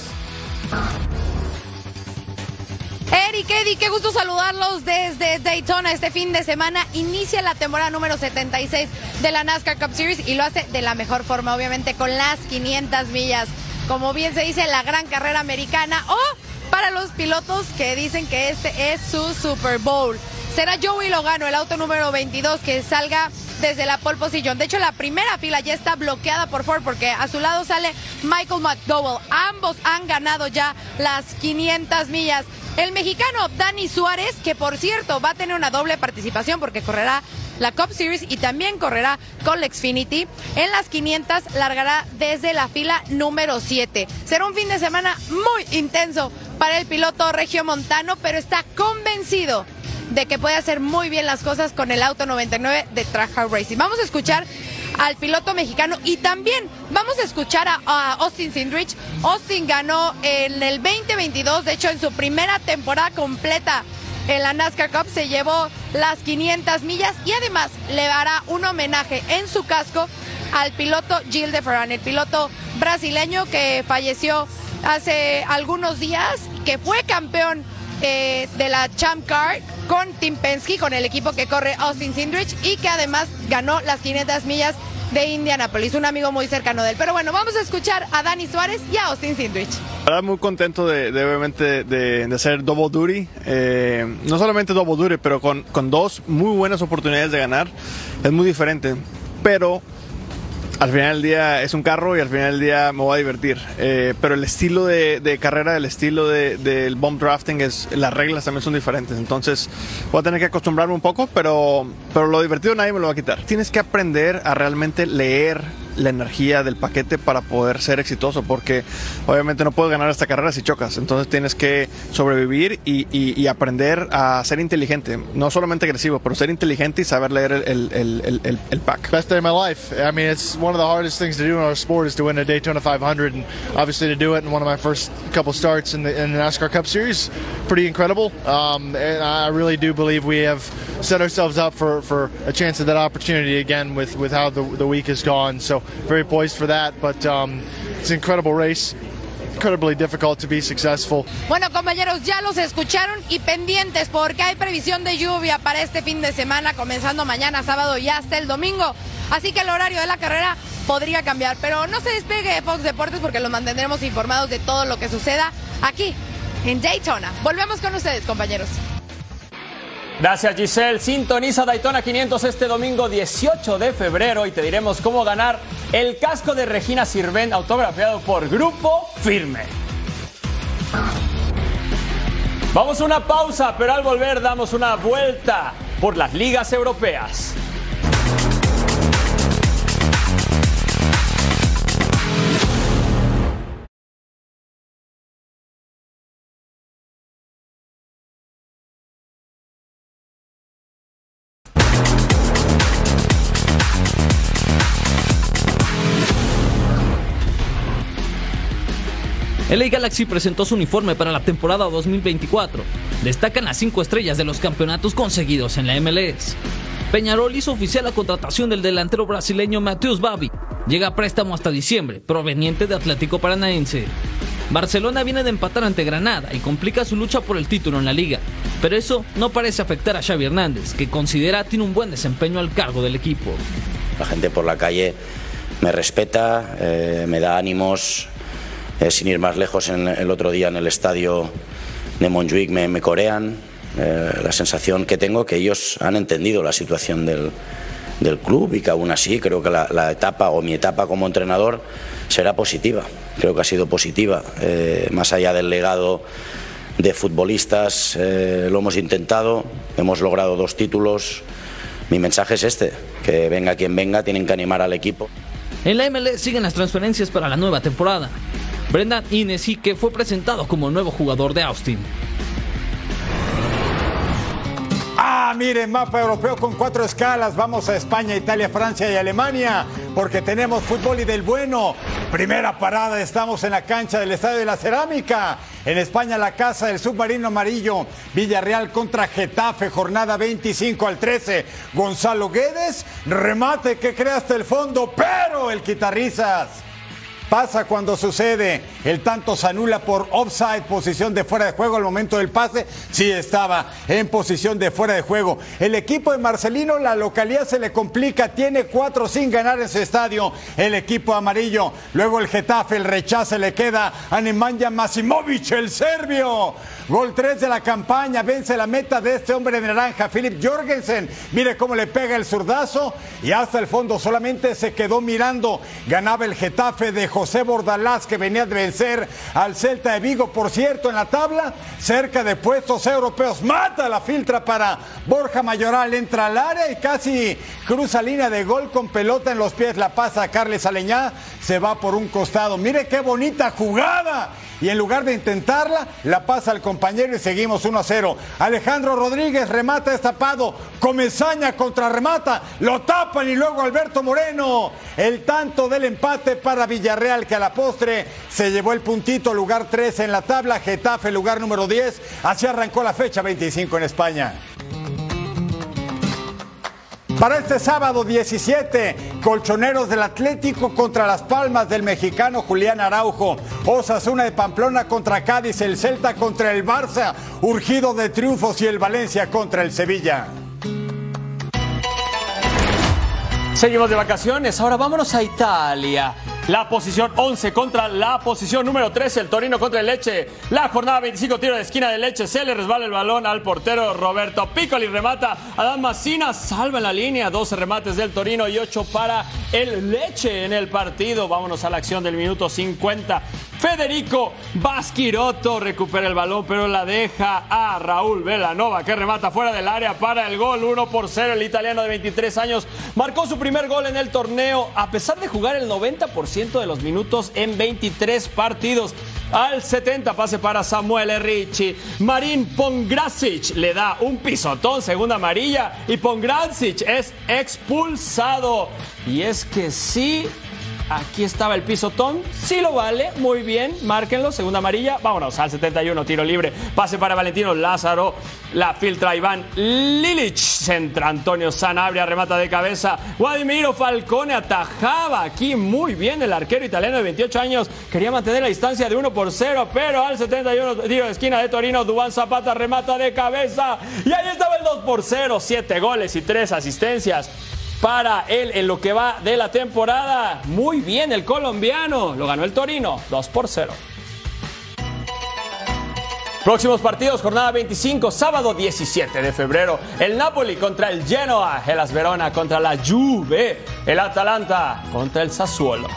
Speaker 19: Eric, Eddie, qué gusto saludarlos desde Daytona. Este fin de semana inicia la temporada número 76 de la NASCAR Cup Series y lo hace de la mejor forma, obviamente, con las 500 millas. Como bien se dice, la gran carrera americana o para los pilotos que dicen que este es su Super Bowl. Será Joey Logano, el auto número 22, que salga desde la pole position. De hecho, la primera fila ya está bloqueada por Ford porque a su lado sale Michael McDowell. Ambos han ganado ya las 500 millas. El mexicano Dani Suárez, que por cierto va a tener una doble participación porque correrá la Cup Series y también correrá con Xfinity. En las 500 largará desde la fila número 7. Será un fin de semana muy intenso para el piloto regiomontano, pero está convencido de que puede hacer muy bien las cosas con el auto 99 de Trackhouse Racing. Vamos a escuchar al piloto mexicano y también vamos a escuchar a, Austin Sindrich. Austin ganó en el 2022, de hecho en su primera temporada completa en la NASCAR Cup se llevó las 500 millas y además le hará un homenaje en su casco al piloto Gil de Ferran, el piloto brasileño que falleció hace algunos días, que fue campeón eh, de la Champ Car con Tim Penske, con el equipo que corre Austin Sindrich y que además ganó las 500 millas de Indianapolis, un amigo muy cercano de él. Pero bueno, vamos a escuchar a Dani Suárez y a Austin Sindrich.
Speaker 20: Verdad muy contento de, de, obviamente de, de hacer double duty, eh, no solamente double duty, pero con dos muy buenas oportunidades de ganar, es muy diferente, pero Al final del día es un carro y al final del día me voy a divertir. Eh, pero el estilo de, de carrera, el estilo de- del bomb drafting, es, las reglas también son diferentes. Entonces voy a tener que acostumbrarme un poco, pero, pero lo divertido nadie me lo va a quitar. Tienes que aprender a realmente leer la energía del paquete para poder ser exitoso, porque obviamente no puedes ganar esta carrera si chocas. Entonces tienes que sobrevivir y, y- aprender a ser inteligente. No solamente agresivo, pero ser inteligente y saber leer el, el- el- el pack.
Speaker 21: Best day of my life. I mean, it's one of the hardest things to do in our sport is to win a Daytona 500, and obviously to do it in one of my first couple starts in the, in the NASCAR Cup Series, pretty incredible. Um, and I really do believe we have set ourselves up for, for a chance at that opportunity again with, with how the, the week has gone. So very poised for that, but um, it's an incredible race. Incredibly difficult to be successful.
Speaker 19: Bueno, compañeros, ya los escucharon y pendientes porque hay previsión de lluvia para este fin de semana, comenzando mañana, sábado y hasta el domingo. Así que el horario de la carrera podría cambiar. Pero no se despegue de Fox Deportes porque los mantendremos informados de todo lo que suceda aquí en Daytona. Volvemos con ustedes, compañeros.
Speaker 6: Gracias Giselle. Sintoniza Daytona 500 este domingo 18 de febrero y te diremos cómo ganar el casco de Regina Sirven autografiado por Grupo Firme. Vamos a una pausa, pero al volver damos una vuelta por las ligas europeas.
Speaker 15: LA Galaxy presentó su uniforme para la temporada 2024. Destacan las cinco estrellas de los campeonatos conseguidos en la MLS. Peñarol hizo oficial la contratación del delantero brasileño Mateus Babi. Llega préstamo hasta diciembre, proveniente de Atlético Paranaense. Barcelona viene de empatar ante Granada y complica su lucha por el título en la liga. Pero eso no parece afectar a Xavi Hernández, que considera tiene un buen desempeño al cargo del equipo.
Speaker 22: La gente por la calle me respeta, eh, me da ánimos. Eh, sin ir más lejos, en, el otro día en el estadio de Montjuic me, me corean. Eh, la sensación que tengo que ellos han entendido la situación del, del club y que aún así creo que la, la etapa o mi etapa como entrenador será positiva. Creo que ha sido positiva. Eh, más allá del legado de futbolistas, eh, lo hemos intentado, hemos logrado dos títulos. Mi mensaje es este, que venga quien venga, tienen que animar al equipo.
Speaker 15: En la MLS siguen las transferencias para la nueva temporada. Brendan Inesique fue presentado como nuevo jugador de Austin.
Speaker 5: Ah, miren, mapa europeo con cuatro escalas. Vamos a España, Italia, Francia y Alemania, porque tenemos fútbol y del bueno. Primera parada, estamos en la cancha del Estadio de la Cerámica. En España, la casa del submarino amarillo. Villarreal contra Getafe, jornada 25 al 13. Gonzalo Guedes, remate que crea hasta el fondo, pero el quitarrizas. Pasa cuando sucede. El tanto se anula por offside, posición de fuera de juego al momento del pase. Sí estaba en posición de fuera de juego. El equipo de Marcelino, la localidad se le complica. Tiene cuatro sin ganar en su estadio. El equipo amarillo. Luego el Getafe, el rechace le queda a Nemanja Masimovic, el serbio. Gol 3 de la campaña. Vence la meta de este hombre de naranja, Philip Jorgensen. Mire cómo le pega el zurdazo. Y hasta el fondo solamente se quedó mirando. Ganaba el Getafe de José Bordalás, que venía de vencer al Celta de Vigo. Por cierto, en la tabla, cerca de puestos europeos. Mata la filtra para Borja Mayoral. Entra al área y casi cruza línea de gol con pelota en los pies. La pasa a Carles Aleñá. Se va por un costado. Mire qué bonita jugada. Y en lugar de intentarla, la pasa al compañero y seguimos 1 a 0. Alejandro Rodríguez remata destapado. Comezaña contra remata. Lo tapan y luego Alberto Moreno. El tanto del empate para Villarreal que a la postre se llevó el puntito, lugar 13 en la tabla. Getafe, lugar número 10. Así arrancó la fecha 25 en España. Para este sábado 17, Colchoneros del Atlético contra Las Palmas del mexicano Julián Araujo. Osasuna de Pamplona contra Cádiz, el Celta contra el Barça, urgido de triunfos y el Valencia contra el Sevilla.
Speaker 6: Seguimos de vacaciones, ahora vámonos a Italia. La posición 11 contra la posición número 13, el Torino contra el Leche. La jornada 25, tiro de esquina de Leche, se le resbala el balón al portero Roberto Piccoli, remata Adán Massina, salva en la línea, 12 remates del Torino y 8 para el Leche en el partido. Vámonos a la acción del minuto 50. Federico Basquirotto recupera el balón, pero la deja a Raúl Velanova, que remata fuera del área para el gol 1 por 0. El italiano de 23 años marcó su primer gol en el torneo, a pesar de jugar el 90% de los minutos en 23 partidos. Al 70 pase para Samuel Ricci. Marín Pongracic le da un pisotón, segunda amarilla. Y Pongracic es expulsado. Y es que sí, Aquí estaba el pisotón. Sí lo vale. Muy bien. Márquenlo. Segunda amarilla. Vámonos al 71. Tiro libre. Pase para Valentino Lázaro. La filtra Iván Lilich. Centra Antonio Sanabria. Remata de cabeza. Guadimiro Falcone atajaba aquí muy bien el arquero italiano de 28 años. Quería mantener la distancia de 1 por 0. Pero al 71. Tiro de esquina de Torino. Dubán Zapata remata de cabeza. Y ahí estaba el 2 por 0. 7 goles y 3 asistencias para él en lo que va de la temporada. Muy bien el colombiano, lo ganó el Torino, 2 por 0. Próximos partidos, jornada 25, sábado 17 de febrero. El Napoli contra el Genoa, el As Verona contra la Juve, el Atalanta contra el Sassuolo.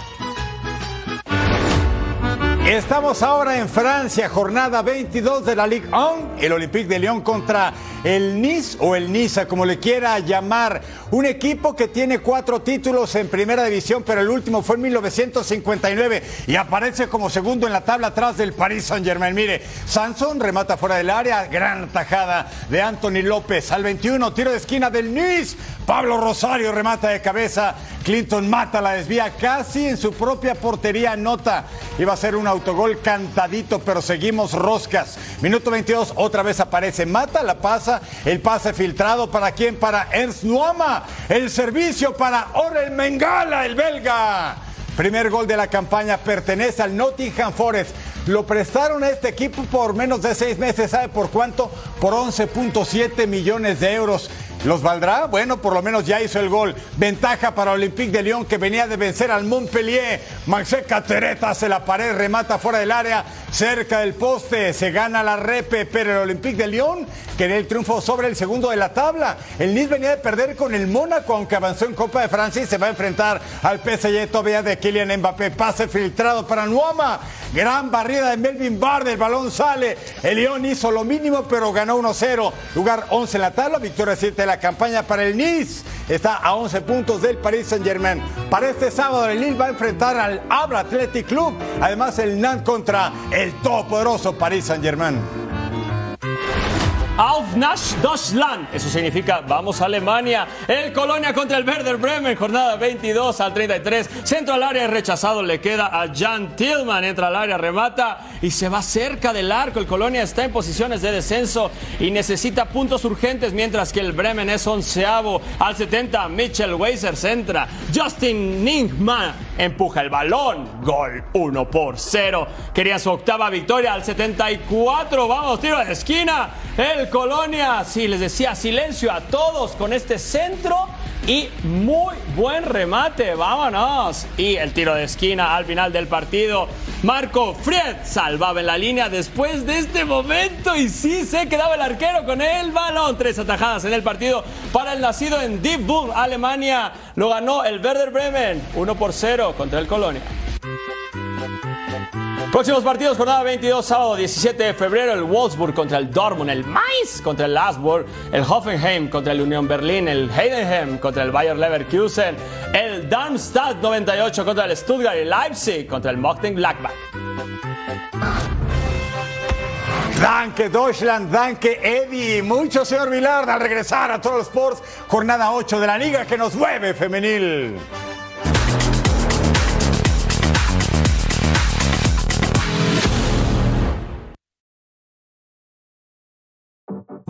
Speaker 5: Estamos ahora en Francia, jornada 22 de la Ligue 1, el Olympique de Lyon contra el Nice o el Niza, como le quiera llamar. Un equipo que tiene cuatro títulos en primera división, pero el último fue en 1959 y aparece como segundo en la tabla atrás del Paris Saint-Germain. Mire, Sanson remata fuera del área, gran tajada de Anthony López. Al 21, tiro de esquina del Nice. Pablo Rosario remata de cabeza. Clinton mata, la desvía casi en su propia portería. Nota, iba a ser un autogol cantadito, pero seguimos roscas. Minuto 22, otra vez aparece. Mata, la pasa. El pase filtrado para quién? Para Ernst Nuama. El servicio para Orel Mengala, el belga. Primer gol de la campaña pertenece al Nottingham Forest. Lo prestaron a este equipo por menos de seis meses. ¿Sabe por cuánto? Por 11.7 millones de euros. ¿Los valdrá? Bueno, por lo menos ya hizo el gol. Ventaja para Olympique de Lyon que venía de vencer al Montpellier. Maxé Catereta hace la pared, remata fuera del área, cerca del poste. Se gana la repe, pero el Olympique de Lyon quería el triunfo sobre el segundo de la tabla. El Nice venía de perder con el Mónaco, aunque avanzó en Copa de Francia y se va a enfrentar al PSG todavía de Kylian Mbappé. Pase filtrado para Nuama. Gran barrida de Melvin Bard. El balón sale. El Lyon hizo lo mínimo, pero ganó 1-0. Lugar 11 en la tabla. Victoria 7 de la campaña para el Nice. Está a 11 puntos del Paris Saint-Germain. Para este sábado, el Lille va a enfrentar al Abra Athletic Club. Además, el Nantes contra el todopoderoso Paris Saint-Germain.
Speaker 6: Auf nach Deutschland. Eso significa vamos a Alemania. El Colonia contra el Werder Bremen. Jornada 22 al 33. Centro al área rechazado. Le queda a Jan Tillman. Entra al área, remata y se va cerca del arco. El Colonia está en posiciones de descenso y necesita puntos urgentes. Mientras que el Bremen es onceavo. Al 70, Mitchell Weiser centra. Justin Ningman empuja el balón. Gol 1 por 0. Quería su octava victoria al 74. Vamos, tiro de esquina. El Colonia, sí, les decía, silencio a todos con este centro y muy buen remate, vámonos. Y el tiro de esquina al final del partido. Marco Fried salvaba en la línea después de este momento y sí se quedaba el arquero con el balón. Tres atajadas en el partido para el nacido en Deep Bull, Alemania. Lo ganó el Werder Bremen 1 por 0 contra el Colonia. Próximos partidos, jornada 22, sábado 17 de febrero, el Wolfsburg contra el Dortmund, el Mainz contra el Lasburg, el Hoffenheim contra el Union Berlin, el Heidenheim contra el Bayer Leverkusen, el Darmstadt 98 contra el Stuttgart y Leipzig contra el Mockten Blackback.
Speaker 5: Danke Deutschland, danke Eddie. Mucho señor Villar al regresar a Total Sports, jornada 8 de la liga que nos mueve femenil.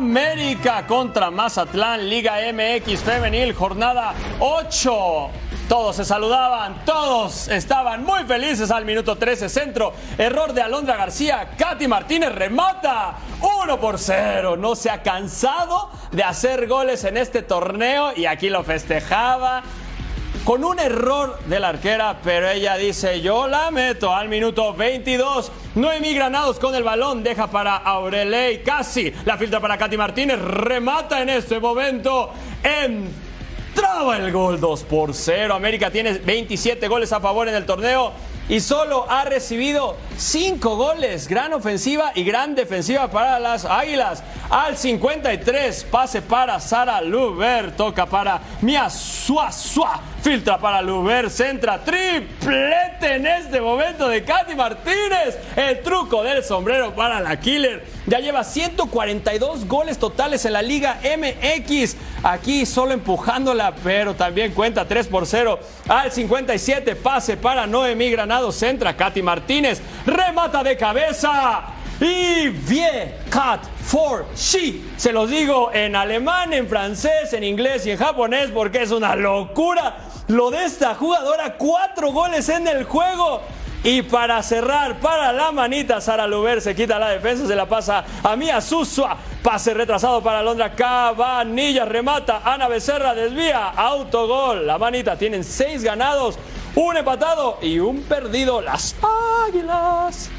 Speaker 6: América contra Mazatlán, Liga MX Femenil, jornada 8. Todos se saludaban, todos estaban muy felices al minuto 13 centro. Error de Alondra García, Katy Martínez remata 1 por 0. No se ha cansado de hacer goles en este torneo y aquí lo festejaba con un error de la arquera, pero ella dice, yo la meto al minuto 22. Noemí Granados con el balón, deja para Aureley casi, la filtra para Katy Martínez, remata en este momento en... Traba el gol 2 por 0. América tiene 27 goles a favor en el torneo y solo ha recibido 5 goles. Gran ofensiva y gran defensiva para las Águilas. Al 53, pase para Sara Luber. Toca para Mia Suazua. Filtra para Luber, centra, triplete en este momento de Katy Martínez. El truco del sombrero para la Killer. Ya lleva 142 goles totales en la Liga MX. Aquí solo empujándola, pero también cuenta 3 por 0. Al 57, pase para Noemí Granado, centra Katy Martínez. Remata de cabeza. Y bien, cut for she. Se los digo en alemán, en francés, en inglés y en japonés porque es una locura lo de esta jugadora. Cuatro goles en el juego. Y para cerrar, para la manita, Sara Luber se quita la defensa, se la pasa a Mía Susua. Pase retrasado para Londra Cabanilla, remata. Ana Becerra desvía, autogol. La manita tienen seis ganados, un empatado y un perdido. Las Águilas.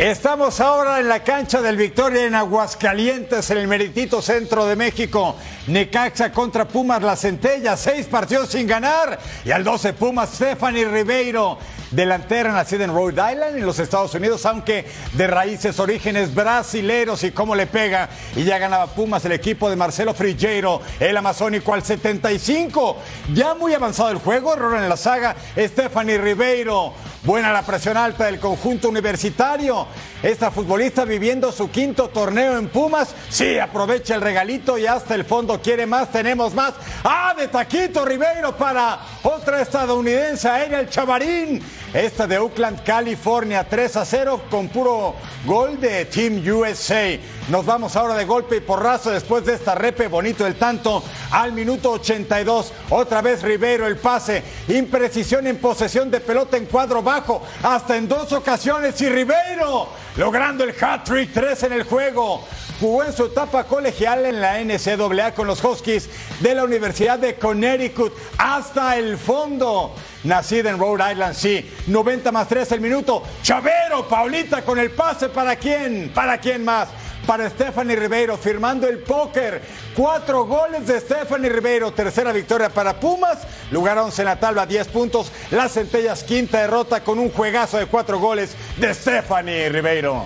Speaker 5: Estamos ahora en la cancha del Victoria en Aguascalientes, en el meritito centro de México. Necaxa contra Pumas La Centella, seis partidos sin ganar. Y al 12 Pumas, Stephanie Ribeiro, delantera nacida en Rhode Island, en los Estados Unidos, aunque de raíces, orígenes brasileros y cómo le pega. Y ya ganaba Pumas el equipo de Marcelo Frigero, el amazónico al 75. Ya muy avanzado el juego, error en la saga, Stephanie Ribeiro. Buena la presión alta del conjunto universitario. Esta futbolista viviendo su quinto torneo en Pumas. Sí, aprovecha el regalito y hasta el fondo quiere más. Tenemos más. Ah, de Taquito Ribeiro para otra estadounidense, Ariel Chavarín. Esta de Oakland, California, 3 a 0 con puro gol de Team USA. Nos vamos ahora de golpe y porrazo después de esta repe bonito el tanto al minuto 82. Otra vez Ribeiro el pase. Imprecisión en posesión de pelota en cuadro bajo. Hasta en dos ocasiones y Ribeiro logrando el hat-trick 3 en el juego. Jugó en su etapa colegial en la NCAA con los Huskies de la Universidad de Connecticut hasta el fondo. Nacida en Rhode Island, sí. 90 más 3 el minuto. Chavero, Paulita con el pase. ¿Para quién? ¿Para quién más? Para Stephanie Ribeiro, firmando el póker. Cuatro goles de Stephanie Ribeiro. Tercera victoria para Pumas. Lugar 11 en la tabla, 10 puntos. Las Centellas, quinta derrota con un juegazo de cuatro goles de Stephanie Ribeiro.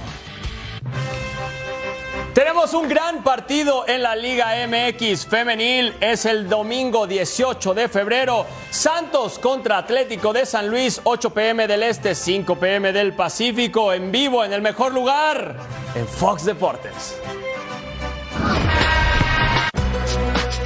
Speaker 6: Tenemos un gran partido en la Liga MX femenil. Es el domingo 18 de febrero. Santos contra Atlético de San Luis, 8 pm del Este, 5 pm del Pacífico, en vivo en el mejor lugar, en Fox Deportes.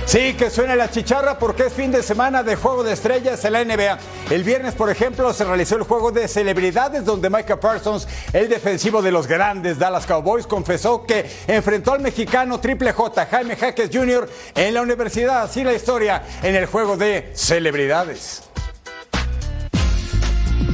Speaker 5: Sí, que suena la chicharra porque es fin de semana de Juego de Estrellas en la NBA. El viernes, por ejemplo, se realizó el Juego de Celebridades donde Micah Parsons, el defensivo de los grandes Dallas Cowboys, confesó que enfrentó al mexicano Triple J, Jaime Jaques Jr., en la universidad. Así la historia en el Juego de Celebridades.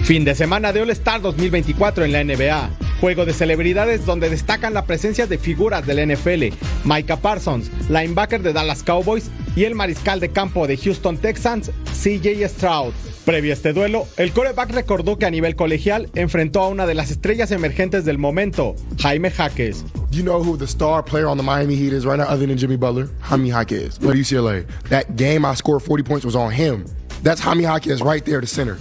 Speaker 23: Fin de semana de All Star 2024 en la NBA. Juego de celebridades donde destacan la presencia de figuras del NFL, Micah Parsons, linebacker de Dallas Cowboys, y el mariscal de campo de Houston Texans, CJ Stroud. Previo a este duelo, el coreback recordó que a nivel colegial enfrentó a una de las estrellas emergentes del momento, Jaime Jaques.
Speaker 24: You know who the star player on the Miami Heat is right now, other than Jimmy Butler? Jaime Jaquez, for UCLA. That game I scored 40 points was on him. That's Jaime Jaquez right there, the center.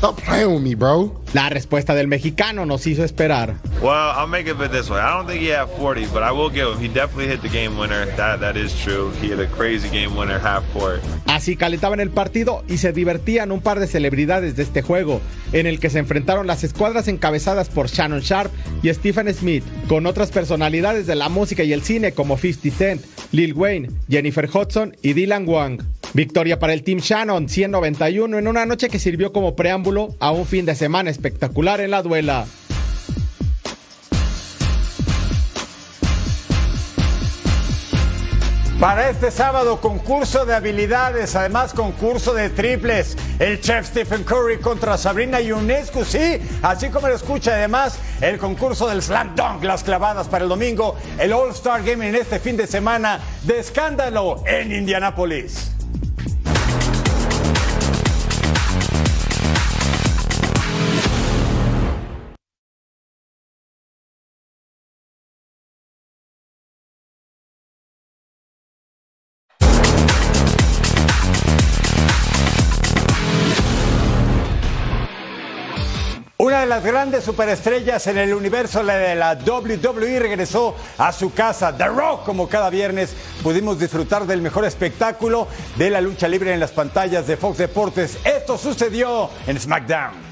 Speaker 24: Stop playing with me, bro.
Speaker 23: La respuesta del mexicano nos hizo esperar.
Speaker 25: Well, I'll make it this way. I don't think he had 40, but I will give him. He definitely hit the game winner. That that is true. He had a crazy game winner half court.
Speaker 23: Así calentaban el partido y se divertían un par de celebridades de este juego, en el que se enfrentaron las escuadras encabezadas por Shannon Sharp y Stephen Smith, con otras personalidades de la música y el cine como 50 Cent, Lil Wayne, Jennifer Hudson y Dylan Wang. Victoria para el Team Shannon 191 en una noche que sirvió como preámbulo a un fin de semana espectacular en la duela.
Speaker 5: Para este sábado, concurso de habilidades, además concurso de triples. El chef Stephen Curry contra Sabrina Ionescu, sí, así como lo escucha. Además, el concurso del Slam Dunk, las clavadas para el domingo. El All Star Game en este fin de semana de escándalo en Indianápolis. Las grandes superestrellas en el universo de la WWE regresó a su casa, The Rock, como cada viernes pudimos disfrutar del mejor espectáculo de la lucha libre en las pantallas de Fox Deportes. Esto sucedió en SmackDown.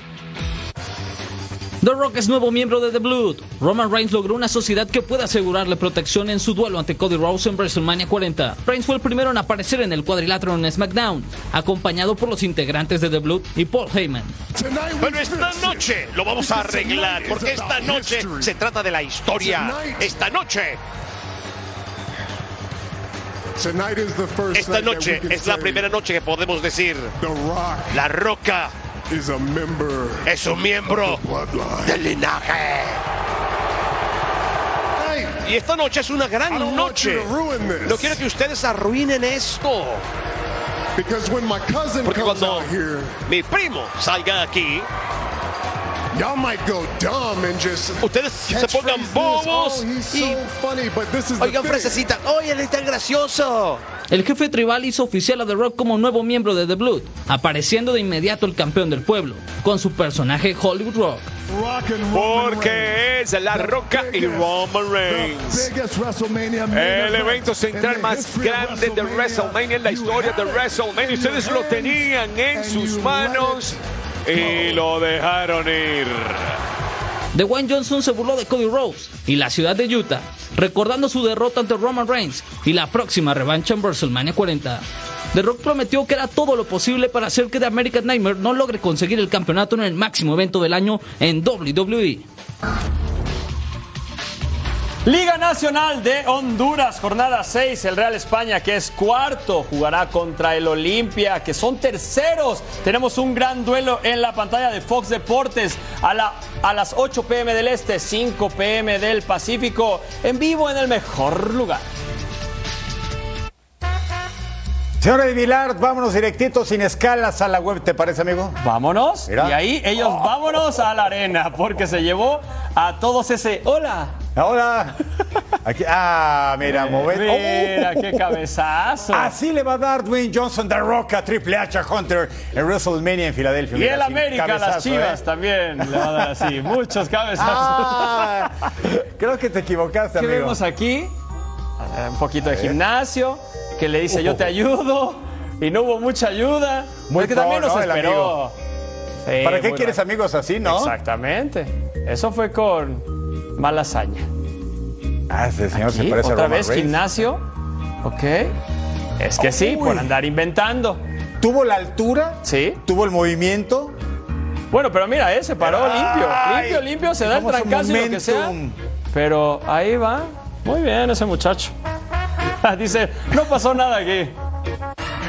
Speaker 15: The Rock es nuevo miembro de The Blood. Roman Reigns logró una sociedad que puede asegurarle protección en su duelo ante Cody Rhodes en WrestleMania 40. Reigns fue el primero en aparecer en el cuadrilátero en SmackDown, acompañado por los integrantes de The Blood y Paul Heyman.
Speaker 26: Pero esta noche lo vamos a arreglar, porque esta noche se trata de la historia. Esta noche esta noche es la primera noche que podemos decir La Roca es un miembro del linaje. Y esta noche es una gran noche. No quiero que ustedes arruinen esto. Porque cuando mi primo salga aquí, Ustedes se pongan bobos y oigan frasecita, oye, él es tan gracioso.
Speaker 15: El jefe tribal hizo oficial a The Rock como nuevo miembro de The Blood, apareciendo de inmediato el campeón del pueblo, con su personaje Hollywood Rock.
Speaker 26: Porque es La Roca y Roman Reigns. El evento central más grande de WrestleMania en la historia de WrestleMania. Ustedes lo tenían en sus manos y lo dejaron ir.
Speaker 15: Dwayne Johnson se burló de Cody Rhodes y la ciudad de Utah, recordando su derrota ante Roman Reigns y la próxima revancha en WrestleMania 40. The Rock prometió que hará todo lo posible para hacer que The American Nightmare no logre conseguir el campeonato en el máximo evento del año en WWE.
Speaker 6: Liga Nacional de Honduras, jornada 6. El Real España, que es cuarto, jugará contra el Olimpia, que son terceros. Tenemos un gran duelo en la pantalla de Fox Deportes a, la, a las 8 pm del Este, 5 pm del Pacífico, en vivo en el mejor lugar.
Speaker 5: Señora de Vilar, vámonos directito, sin escalas a la web, ¿te parece, amigo?
Speaker 6: Vámonos. Y ahí ellos, vámonos a la arena, porque se llevó a todos ese. ¡Hola!
Speaker 5: Hola. Aquí, ah, mira, moved.
Speaker 6: Mira, qué cabezazo.
Speaker 5: Así le va a dar Dwayne Johnson de Roca Triple H a Hunter en WrestleMania en Filadelfia.
Speaker 6: Y
Speaker 5: Mira,
Speaker 6: el
Speaker 5: así,
Speaker 6: América, las chivas
Speaker 5: ¿eh?
Speaker 6: también le va a dar así. Muchos cabezazos.
Speaker 5: Ah, creo que te equivocaste,
Speaker 6: ¿Qué
Speaker 5: amigo.
Speaker 6: vemos aquí? Eh, Un poquito de gimnasio, que le dice yo te ayudo, y no hubo mucha ayuda.
Speaker 5: Muy
Speaker 6: Es que también nos esperó. Sí,
Speaker 5: ¿Para qué quieres amigos así, no?
Speaker 6: Exactamente. Eso fue con mala hazaña.
Speaker 5: Ah, ese señor se
Speaker 6: Aquí,
Speaker 5: a
Speaker 6: otra vez
Speaker 5: Reigns.
Speaker 6: gimnasio. Ok. Es que sí, por andar inventando.
Speaker 5: ¿Tuvo la altura?
Speaker 6: Sí.
Speaker 5: ¿Tuvo el movimiento?
Speaker 6: Bueno, pero mira, eh, se paró
Speaker 5: Ay,
Speaker 6: limpio. Limpio, limpio, se da el trancazo y lo que sea. Pero ahí va. Muy bien ese muchacho. Dice, no pasó nada aquí.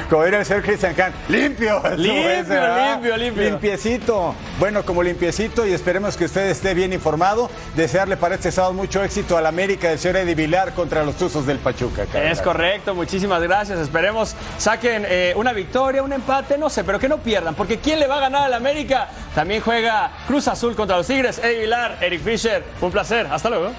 Speaker 5: Como diría el señor Christian Khan, limpio.
Speaker 6: Limpio, limpio, limpio.
Speaker 5: Limpiecito. Bueno, como limpiecito y esperemos que usted esté bien informado. Desearle para este sábado mucho éxito al América del señor Eddie Vilar contra los Tuzos del Pachuca.
Speaker 6: Es correcto, muchísimas gracias. Esperemos saquen eh, una victoria, un empate, no sé, pero que no pierdan, porque ¿quién le va a ganar al América? También juega Cruz Azul contra los Tigres. Eddie Vilar, Eric Fisher, un placer. Hasta luego.